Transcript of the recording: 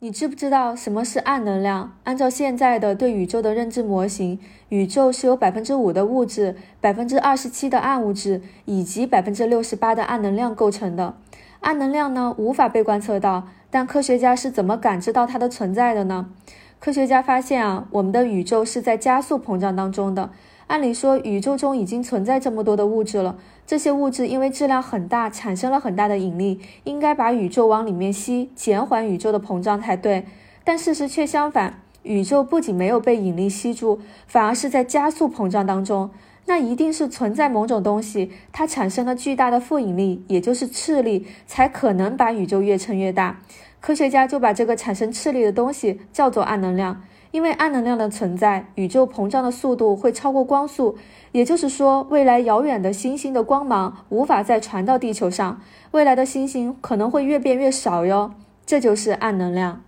你知不知道什么是暗能量？按照现在的对宇宙的认知模型，宇宙是由百分之五的物质、百分之二十七的暗物质以及百分之六十八的暗能量构成的。暗能量呢，无法被观测到，但科学家是怎么感知到它的存在的呢？科学家发现啊，我们的宇宙是在加速膨胀当中的。按理说，宇宙中已经存在这么多的物质了，这些物质因为质量很大，产生了很大的引力，应该把宇宙往里面吸，减缓宇宙的膨胀才对。但事实却相反，宇宙不仅没有被引力吸住，反而是在加速膨胀当中。那一定是存在某种东西，它产生了巨大的负引力，也就是斥力，才可能把宇宙越撑越大。科学家就把这个产生斥力的东西叫做暗能量。因为暗能量的存在，宇宙膨胀的速度会超过光速，也就是说，未来遥远的星星的光芒无法再传到地球上，未来的星星可能会越变越少哟。这就是暗能量。